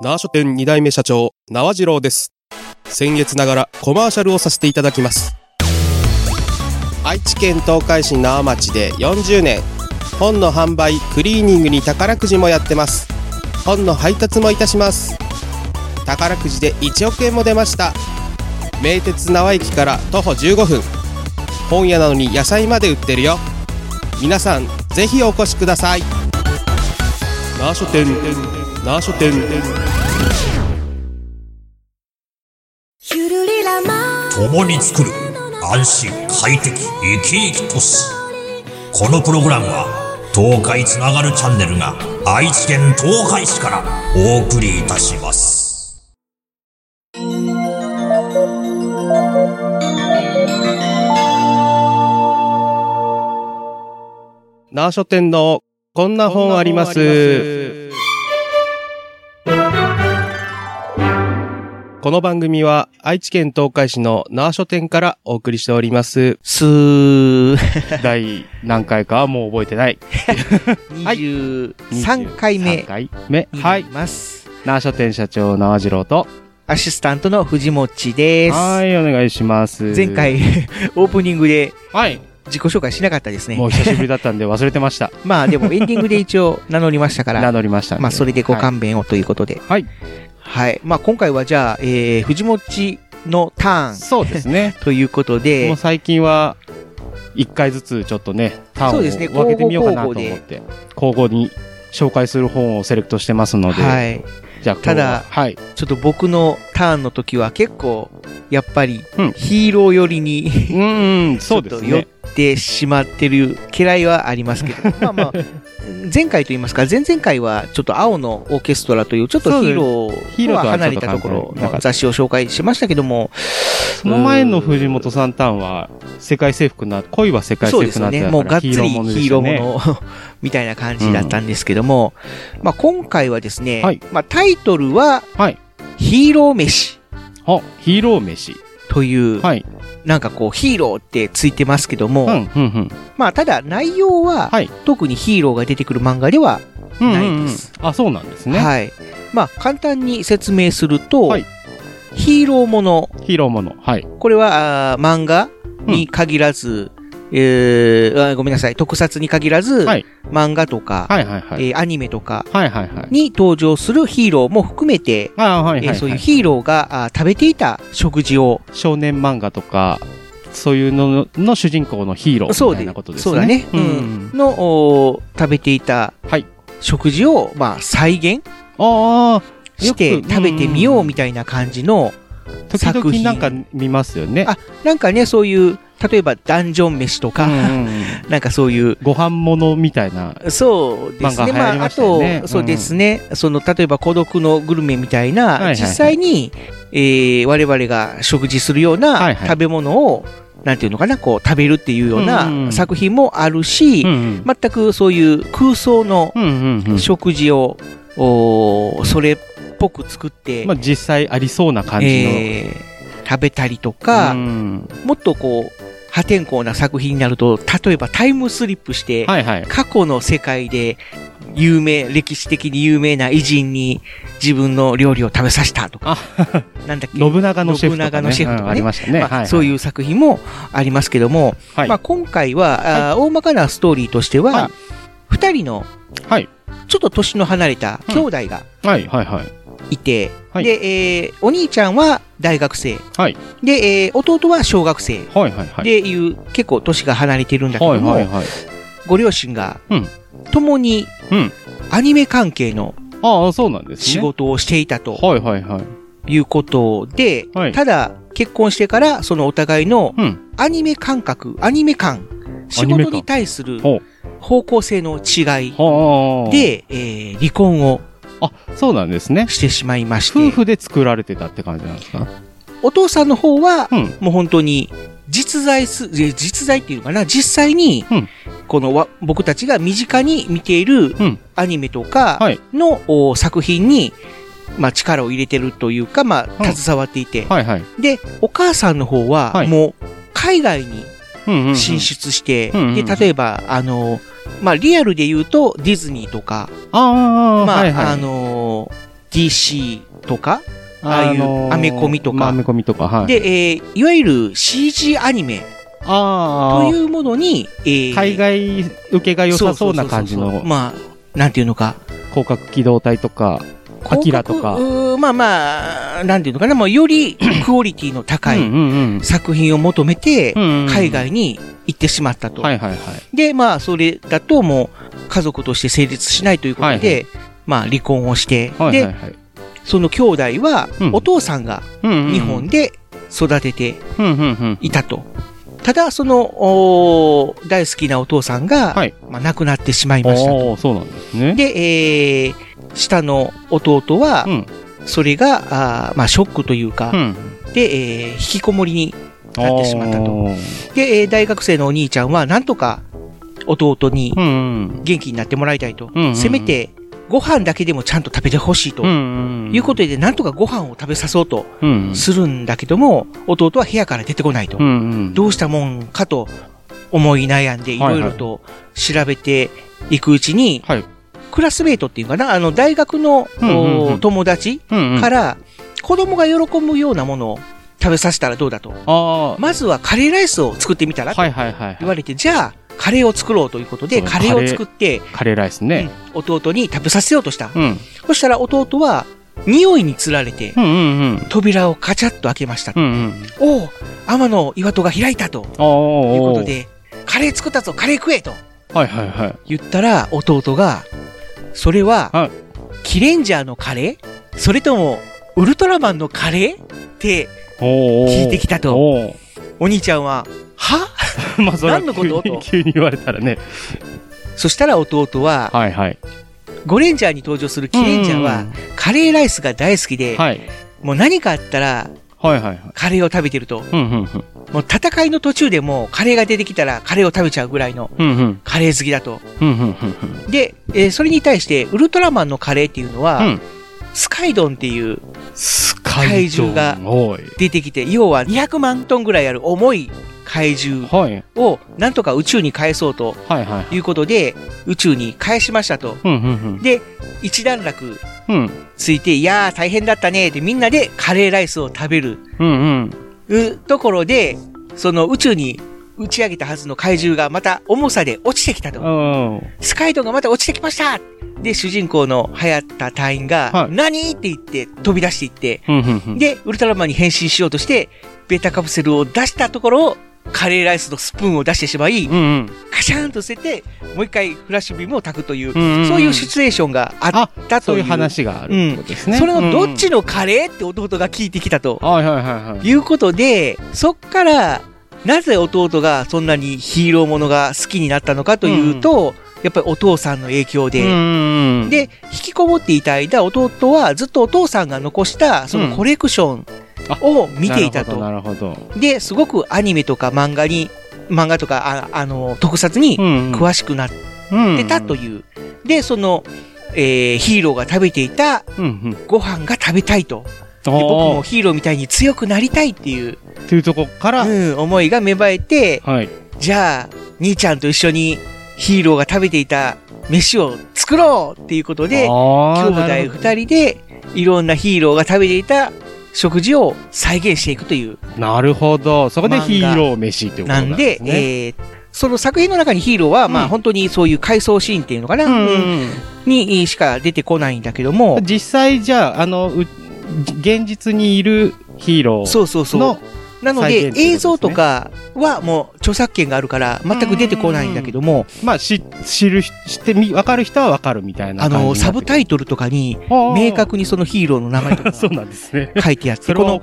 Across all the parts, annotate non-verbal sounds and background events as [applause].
縄書店2代目社長、縄次郎です。先月ながらコマーシャルをさせていただきます。愛知県東海市縄町で40年、本の販売、クリーニングに宝くじもやってます。本の配達もいたします。宝くじで1億円も出ました。名鉄縄駅から徒歩15分。本屋なのに野菜まで売ってるよ。皆さん、ぜひお越しください。縄書店、縄書店。共に作る安心快適生き生き都市このプログラムは東海つながるチャンネルが愛知県東海市からお送りいたします縄書店のこんな本あります。この番組は愛知県東海市の縄書店からお送りしております。すー、[laughs] 第何回かはもう覚えてない。[laughs] 23回目3回目。はい。縄書店社長縄次郎と。アシスタントの藤持です。はい、お願いします。前回、[laughs] オープニングではい。自己紹介しなかったですねも。う久しぶりだったんで忘れてました。まあでもエンディングで一応名乗りましたか名ら、乗りました。まあそれでごはい勘弁をということで。はい。はい。まあ今回はじゃあ、えー、藤持のターンそうですね。[laughs] ということもでう、最近は、一回ずつちょっとね、ターンをそうですね分けてみようかなと思って、交互に紹介する本をセレクトしてますので、はい。じゃただはい。ちょっと僕のターンの時は結構、やっぱりうんヒーロー寄りにうんうん、[laughs] そうですちょっと寄っね。てしまってる嫌いはありますけど、まあまあ、前回と言いますか、前々回はちょっと青のオーケストラというちょっとヒーローとは離れたところの雑誌を紹介しましたけども、その前の藤本さんターンは、世界征服な、恋は世界征。服なってたもうがっつりヒーロー。ものみたいな感じだったんですけども、まあ今回はですね、はいまあタイトルははい。ヒーロー飯あ、ヒーロー飯。という、はい。なんかこうヒーローってついてますけども、うん、うん、まあただ内容は、はい特にヒーローが出てくる漫画ではうん。ないうんうんですあ、そうなんですね。はい。まあ、簡単に説明すると、はいヒーローもの、ヒーローもの。はい。これはあー漫画に限らず、えーあごめんなさい、特撮に限らず、はい漫画とか、はい、はい、はい。えーアニメとか。に登場するヒーローも含めて、あはい、はい。えーそういうヒーローがあー食べていた食事を、少年漫画とか、そういうのの主人公のヒーローみたいなことですね。そうだね、ううんん、のおー食べていたはい食事を、まあ、再現して食べてみようみたいな感じの、時作品々なんか見ますよね。あなんかね、そういう、例えばダンジョン飯とか、うんうんうん。[laughs] なんかそういう、ご飯物みたいな。そうですね。ましたよね。あと、そうですね。その、例えば孤独のグルメみたいな、はいはいはい。実際に、えー我々が食事するようはいはない。食べ物を、なんていうのかな、こう、食べるっていうよううんうんうなん。作品もあるし、うんうん。全くそういう空想のうんうんうん。食事を、おーそれっぽく作って、まあ実際ありそうな感じの。えー食べたりとか、うん。もっとこう、破天荒な作品になると、例えばタイムスリップして、はいはい。過去の世界で有名、歴史的に有名な偉人に自分の料理を食べさせたとか、なんだっけ、信長のシェフとか、ね。信長のシェフとかねうんありましたね。まあはい。そういう作品もありますけども、はい。まあ、今回は、あー大まかなストーリーとしてはは、二、人のはい。ちょっと年の離れた兄弟がはいはいはい。いて、はいで、えーお兄ちゃんは大学生、はい。で、えー弟は小学生、はいはいう、結構年が離れてるんだけはいども、はいはい。ご両親がうん、共にうん。アニメ関係の。仕事をしていたとはいはいはい。いうことで、はいただ、結婚してから、そのお互いのうん。アニメ感覚、アニメ感、仕事に対する方向性の違いはあ。、で、えー離婚をあ、そうなんですね。してしまいまして、夫婦で作られてたって感じなんですか？お父さんの方は、うん。もう本当に、実在す、え実在っていうのかな、実際に、うん。このわ僕たちが身近に見ているうん。アニメとかはい。作品に、まあ、力を入れてるというか、まあ、うん。携わっていて、はいはい。で、お母さんの方ははい、もう、海外に。進出して、で、例えば、あの、まあ、リアルで言うと、ディズニーとか、ああ、まあ、はいはい。あの、DC とか、ああいうアメコミとかまあアメコミとか、はい。で、えーいわゆる CG アニメああ、というものに、えー海外受けが良さそうな感じのまあ、なんていうのか。広角機動隊とか、アキラとか。まあまあ、なんていうのかな、もうより [clears throat] クオリティの高い作品を求めて海外に行ってしまったと。はいはいはい。で、まあ、それだともう家族として成立しないということで、はいまあ、離婚をして、で、はいはいはい。その兄弟はうん、お父さんがうん日本で育てて。いたと。ただ、その、大好きなお父さんが、はいまあ、亡くなってしまいましたそうなんですね。で、えー、下の弟はう、ん。それが、あーまあ、ショックというか、うん。で、えー引きこもりになってしまったと。で、えー大学生のお兄ちゃんは、なんとか弟に。元気になってもらいたいと。うんうんうんせめて、ご飯だけでもちゃんと食べてほしいと。いうことで、なんとかご飯を食べさそうと。するんだけども、弟は部屋から出てこないと。うんうん。どうしたもんかと思い悩んで、いろいろと調べていくうちに、はい。クラスメイトっていうかな、あの、大学の、うんうん友達。から、子供が喜ぶようなものを食べさせたらどうだと。あまずはカレーライスを作ってみたあ。らとはいはいはい。言われて、じゃあ、カレーを作ろうということで、カレーを作って、カレーライスね。うん弟に食べさせようとした。うん。そしたら弟は、匂いにつられてう、んうんうん。扉をカチャッと開けました。うんうん。おお天の岩戸が開いたということ。で、カレー作ったぞ、カレー食えとはいはいはい。言ったら、弟が、それは、はい。キレンジャーのカレー？それとも、ウルトラマンのカレー？って、聞いてきたと。おー。お兄ちゃんは、は？[laughs] まあそれは何のこと？急に急に言われたらね。そしたら弟は、はいはい。ゴレンジャーに登場するキレンジャーは、カレーライスが大好きで、はい。もう何かあったら、はいはいはい。カレーを食べてると。うんうんうん。もう戦いの途中でもカレーが出てきたらカレーを食べちゃうぐらいのうんうん。カレー好きだと。うんうんうんで、えーそれに対してウルトラマンのカレーっていうのは、うん。うん。スカイドンっていうス怪獣が。出てきて、要は200万トンぐらいある重い怪獣はい。をなんとか宇宙に返そうとはいはい。いうことで宇宙に返しましたと。うんうんで、一段落うん。うん。ついて、いやー大変だったねってみんなでカレーライスを食べるうんうん。うところで、その宇宙に打ち上げたはずの怪獣がまた重さで落ちてきたと。うん。スカイドンがまた落ちてきましたで、主人公の流行った隊員が、はい何？って言って飛び出していって、うんうんうん。で、ウルトラマンに変身しようとして、ベータカプセルを出したところ、カレーライスのスプーンを出してしまい、うんうん。カシャーンと捨てて、もう一回フラッシュビームを焚くという、うんうんうんそういうシチュエーションがあったという。話があるってことですね。それのどっちののカレーって弟が聞いてきたとはいうことで、そっから、なぜ弟がそんなにヒーローものが好きになったのかというと、やっぱりお父さんの影響で、うん。で、引きこもっていた間、弟はずっとお父さんが残した、そのコレクションを見ていたと。なるほど。で、すごくアニメとか漫画に、漫画とか、ああの、特撮に。詳しくなっうんてたという。で、その、えーヒーローが食べていたうんうん。ご飯が食べたいと。で僕もヒーローみたいに強くなりたいっていう、っていうとこから、うん、思いが芽生えて、はい。じゃあ、兄ちゃんと一緒にヒーローが食べていた飯を作ろうっていうことで、兄弟二人でいろんなヒーローが食べていた食事を再現していくという。なるほど。そこでヒーロー飯っていうことなでなんんで。えーその作品の中にヒーローは、まうんあ本当にそういう回想シーンっていうのかな、うんうんにしか出てこないんだけども、実際じゃあ、あの、う現実にいるヒーローそうそうそうの。なのでね映像とかはもう著作権があるから全く出てこないんだけども、まあ、知、知る、知ってみ、わかる人はわかるみたいなあの。サブタイトルとかにああ明確にそのヒーローの名前とか [laughs] そうなんですね。書いてあって、こ。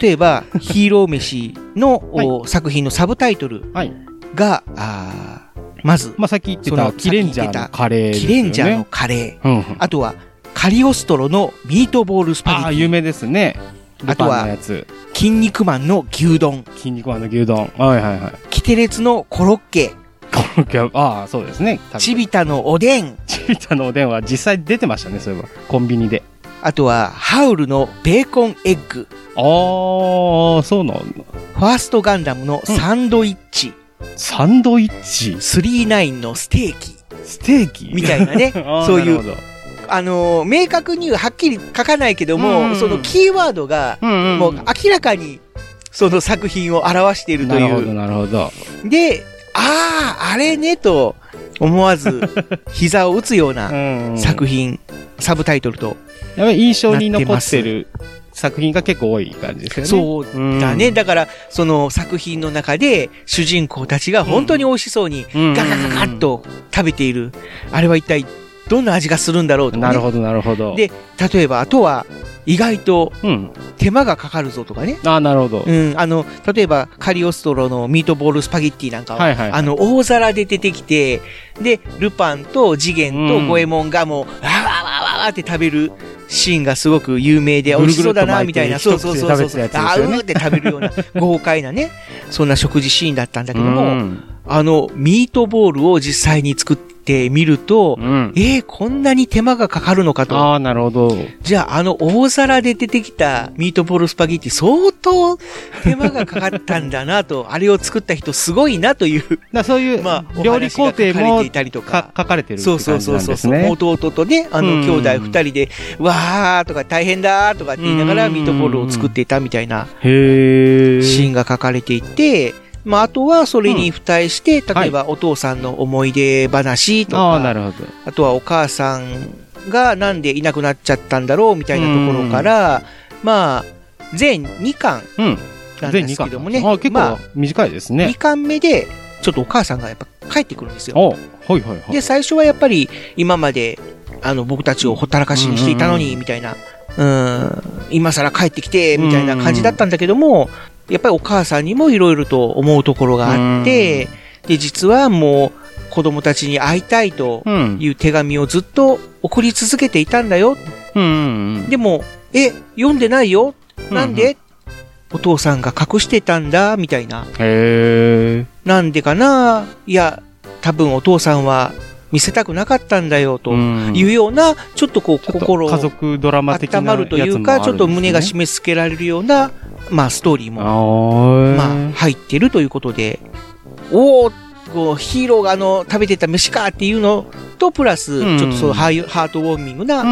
例えば、[laughs] ヒーロー飯の、お作品のサブタイトルはい。が、あーまず、まあ、さっき言ってた、キレンジャーのカレーですキ。レンジャーのカレー、うんうん。あとは、カリオストロのミートボールスパゲああ、ティ、有名ですね。あとは。筋肉マンの牛丼、筋肉マンの牛丼。はいはいはい。キテレツのコロッケ、コロッケ。はああ、そうですね。チビタのおでん、チビタのおでんは実際出てましたね、そういえば。コンビニで。あとは、ハウルのベーコンエッグ、ああ、そうなんだ。ファーストガンダムのサンドイッチ、サンドイッチ？39のステーキ、ステーキ？みたいなね。[laughs] そういうあのー明確にははっきり書かないけども、うんそのキーワードが、うんうんもう明らかに、その作品を表しているとなるほど、いう。なるほど。で、ああ、あれね、と思わず、[laughs] 膝を打つようなうん作品、サブタイトルと。やっぱり印象に残ってる作品が結構多い感じですよね。そうだね。だから、その作品の中で、主人公たちが本当に美味しそうに、うん。ガガガガッと食べている。あれは一体、どんな味がするんだろうとか、ね。なるほど、なるほど。で、例えば、あとは、意外とうん。手間がかかるぞとかね。ああ、なるほど。うん、あの、例えば、カリオストロのミートボールスパゲッティなんかは、はいはい。あの、大皿で出てきて、で、ルパンと次元と五右衛門がもう、わーわーわーわーって食べるシーンがすごく有名で、美味しそうだな、みたいな、そうそうそうそう。あーうーって食べるような、豪快なね、そんな食事シーンだったんだけども、うんあの、ミートボールを実際に作ってみると、うん。えー、こんなに手間がかかるのかと。ああ、なるほど。じゃあ、あの大皿で出てきたミートボールスパゲッティ、相当手間がかかったんだなと、[laughs] あれを作った人すごいなという、[laughs] だそういうまあ、お料理工程も書かれていたりとかか。書かれてるってそう感じそうそうそうなんですね。弟とね、あの、うん兄弟二人で、わーとか大変だーとかって言いながらうんミートボールを作っていたみたいな。シーンが書かれていて、まあ、あとはそれに付帯して、例えばお父さんの思い出話とああ、なか、るほど。あとはお母さんがなんでいなくなっちゃったんだろうみたいなところから、まあ、全2巻うん。なんですけどもね。あ結まあ構短いです2ね。巻目で、ちょっとお母さんがやっぱ帰ってくるんですよ。おはいはいはい。で、最初はやっぱり今まで、あの、僕たちをほったらかしにしていたのに、みたいな、うん、今更帰ってきて、みたいな感じだったんだけども、やっぱりお母さんにもいろいろと思うところがあって、で、実はもう子供たちに会いたいとうん。いう手紙をずっと送り続けていたんだよ。うんうんうん。でも、え、読んでないよ？なんうで、お父さんが隠してたんだ、みたいな。なんでかな？いや、多分お父さんは見せたくなかったんだよ、とん。いうような、ちょっとこう、心を家族ドラマ的な温まるというか、ちょっと胸が締め付けられるような、まあ、ストーリーも、あまあ、入ってるということで、おおこうヒーローがあの、食べてた飯かっていうのと、プラス、うんちょっとそうハートウォーミングな。あ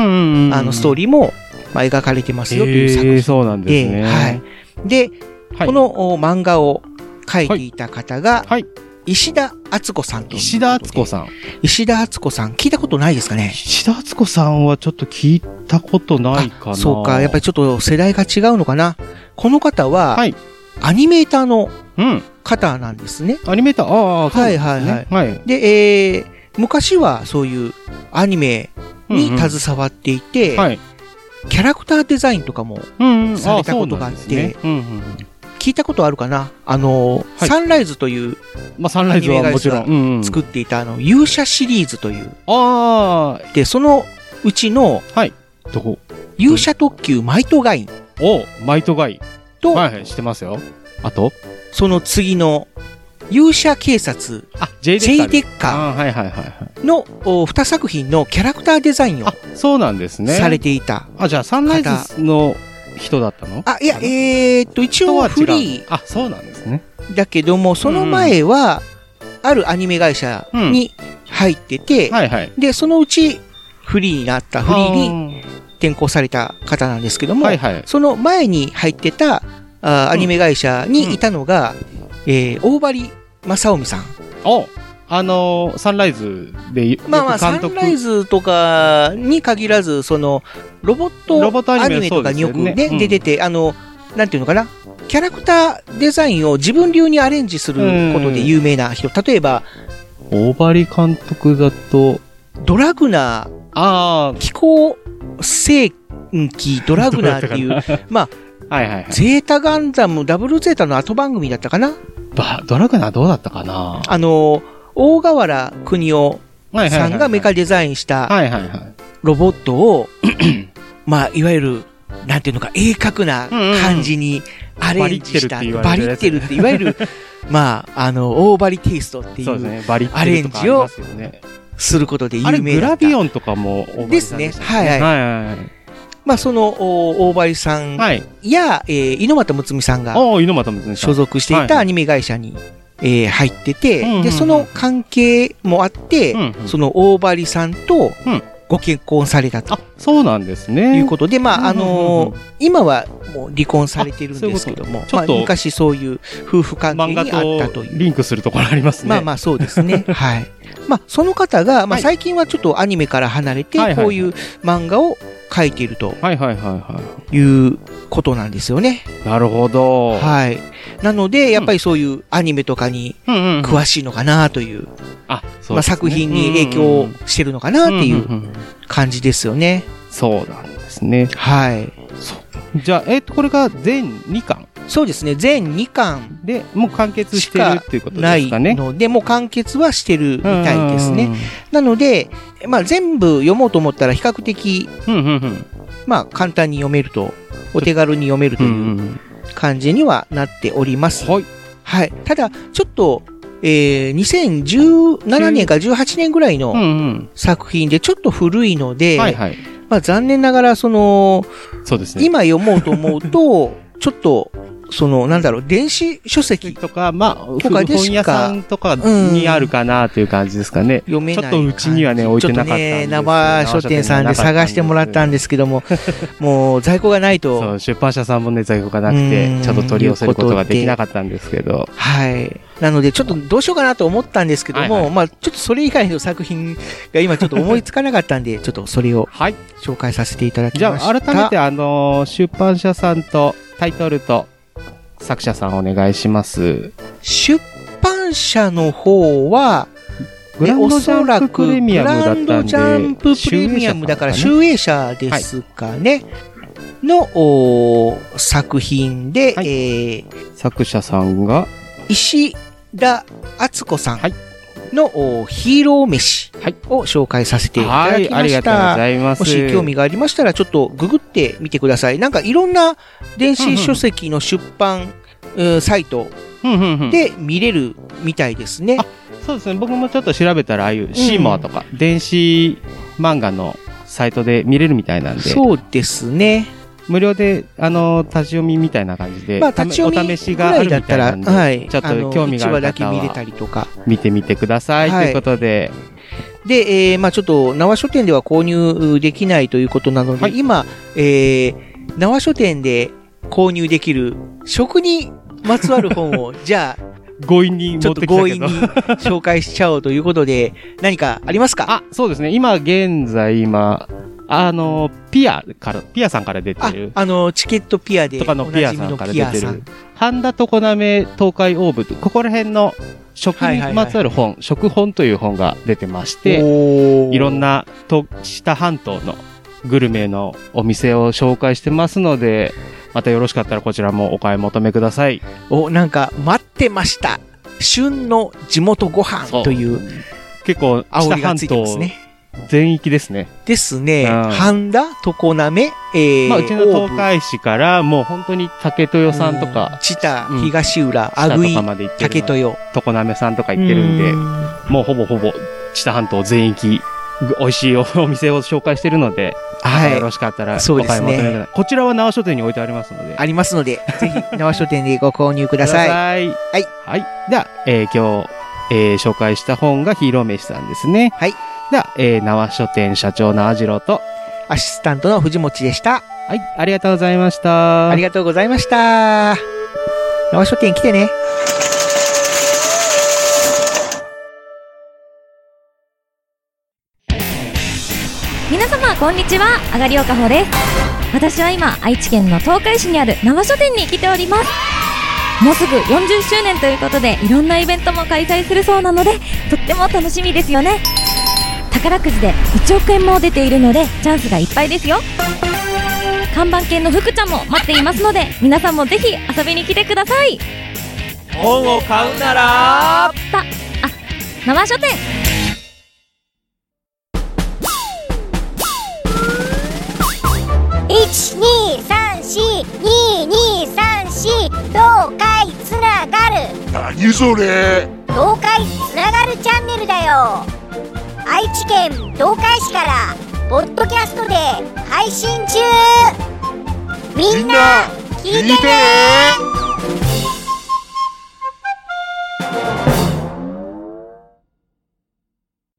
の、ストーリリーも、まあ、描かれてますよという作品へえ、そうなんですね。はい。で、はい。このお漫画を書いていた方が、はい。石田敦子さんと。石田敦子さん。石田敦子さん、聞いたことないですかね？石田敦子さんはちょっと聞いたことないかな。そうか、やっぱりちょっと世代が違うのかな？この方は、はいアニメーターのうん。方なんですね。アニメーター、ああ、そうなんですねはいはいはい。で、えー、昔はそういうアニメにうんうん携わっていて、はい。キャラクターデザインとかもうんうんされたことがあって。聞いたことあるかな？あの、はいサンライズというまあ、サンライズはもちろん。作っていたあの、勇者シリーズという。あで、そのうちのあ、はい。どこ？勇者特急マイトガインおマイトガイ。と、はいはい、知ってますよ。あと？その次の勇者警察あ、J デ J ッカー。デッカあーはいはいはいはい。ーのお2作品のキャラクターデザインをあ、そうなんですね。されていた。あ、じゃあサンライズの人だったの？あ、いや、えーっと、一応フリあ、そうなんですね。ーだけども、その前は、あるアニメ会社に入ってて、はいはい。で、そのうちフリーになった、フリーにに。転校された方なんですけども、はいはい。その前に入ってたあアニメ会社にいたのが、えー大張正臣さん。おあのーサンライズでよまあまあ、サンライズとかに限らず、その、ロボットアニメとかによくね、でね。うん。出てて、あの、なんていうのかな、キャラクターデザインを自分流にアレンジすることで有名な人、例えば、大張監督だと、ドラグナあー、気候世紀ドラグナーっていう、[laughs] まあ、あ、はいはいはい。ゼータガンダム、ダブルゼータの後番組だったかな？バドラグナーどうだったかな？あの、大河原邦夫はいさんがメカデザインした。ロボットを、[clears throat] まあ、いわゆる、なんていうのか、鋭角な感じにアレンジした、バリってるって言わバリってるって、いわゆる、まあ、あの、オーバリテイストっていう、そうですね。することで有名だった。グラビオンとかも大張さんですねはいはいはいはいまあ、その、お大張さんはい。はい。や、えー、猪俣睦美さんが。所属していたアニメ会社に、えー入ってて、で、その関係もあって、その大張さんと、うんご結婚されたとあ、そうなんですね。いうことで、まあ、あのー今はもう離婚されてるんですけども、ういうちょっとまあ、昔そういう夫婦関係にあったとという。リンクするところありますね。まあまあそうですね。[laughs] はい。まあその方が、まあはい最近はちょっとアニメから離れてこういう漫画を描いているとはいはいはいはいうことなんですよね。い。なるほど。はい。なので、やっぱりそういうアニメとかに。詳しいのかなという、ま作品に影響してるのかなっていう感じですよね。そうなんですね。はい。じゃあ、えっと、これが全2巻そうですね。全2巻で、もう完結してるっていうことないですかね。ので、もう完結はしてるみたいですね。うんなので、まあ全部読もうと思ったら比較的、まあ簡単に読めると、お手軽に読めるとうん。いう感じにはなっております。はい。はい。ただ、ちょっと、えー、2017年か18年ぐらいの。作品でちょっと古いので、はいはい。まあ残念ながら、その、そうですね。今読もうと思うと、[laughs] ちょっと、その、なんだろう、電子書籍とか、まあ、とかで本屋さんとかにあるかなという感じですかね。読めないちょっとうちにはね置いてなかったんで生書店さんで探してもらったんですけども、[laughs] もう在庫がないと、そう、出版社さんもね、在庫がなくうてん、ちょっと取り寄せることができなかったんですけど。はい。なので、ちょっとどうしようかなと思ったんですけども、はいはいまあ、ちょっとそれ以外の作品が今ちょっと思いつかなかったんで、[laughs] ちょっとそれをはい。紹介させていただきじゃました。あ、改めて、あのー、出版社さんと、タイトルと、作者さんお願いします。出版社の方は、グランドジャンププレミアムだったんで、グランドジャンププレミアムだから、集集英社ですかね。の作品で、はいえー作者さんが、石田敦子さんはいの、おヒーロー飯はいを紹介させていたはい、だきまありがとうごした。ざいます。もし興味がありましたら、ちょっとググってみてください。なんかいろんな電子書籍の出版、うんサイトうんうんうんで見れるみたいですね。あそうですね、僕もちょっと調べたら、ああいうシーモアとか、電子漫画のサイトで見れるみたいなんで、そうですね。無料で、あの、立ち読みみたいな感じで、まあ、た立ち読みお試しがあるみたいなんで、はい。ちょっと興味がある1話だけ方見れたはりとか。見てみてください。はいということで、で、えーまあちょっと、縄書店では購入できないということなので、はい今、えー、縄書店で購入できる食にまつわる本を、[laughs] じゃあ、強引に持っちょっとてきたけど強引に。紹介しちゃおうということで、何かありますか？あ、そうですね。今、現在、今、あの、ピアから、ピアさんから出てある、、あの、チケットピアでとかのピアさんから出てる。、半田常滑東海オーブ、ここら辺の食にまつわる本、食本という本が出てまして、いろんなと下半島のグルメのお店を紹介してますので、またよろしかったらこちらもお買い求めください。お、なんか、待ってました。旬の地元ご飯という結構、煽りが北半島。全域ですね。ですね。うん半田、常滑、えー、まあ、うちの東海市から、もう本当に竹豊さんとうんか、知多、うん東浦、阿久井かまで行って竹豊。常滑さんとか行ってるんで、うんもうほぼほぼ、北半島全域、ぐ美味しいおお店を紹介してるので、はいよろしかったらおそうですね。こちらは縄書店に置いてありますので。ありますので、ぜひ、縄書店でご購入ください。[laughs] い。はい。はい。では、えー今日、えー紹介した本がヒーロー飯さんですね。はい。では、えー縄書店社長縄次郎と、アシスタントの藤持でした。はい、ありがとうございました。ありがとうございました。縄書店来てね。皆様こんにちはあがりおかほです私は今愛知県の東海市にある生書店に来ておりますもうすぐ40周年ということでいろんなイベントも開催するそうなのでとっても楽しみですよね宝くじで1億円も出ているのでチャンスがいっぱいですよ。看板犬の福ちゃんも待っていますので皆さんもぜひ遊びに来てください。本を買うなら、たあ生書店。一二三四二二三四東海つながる。何それ？東海つながるチャンネルだよ愛知県東海市からポッドキャストで配信中。みんな聞いてね。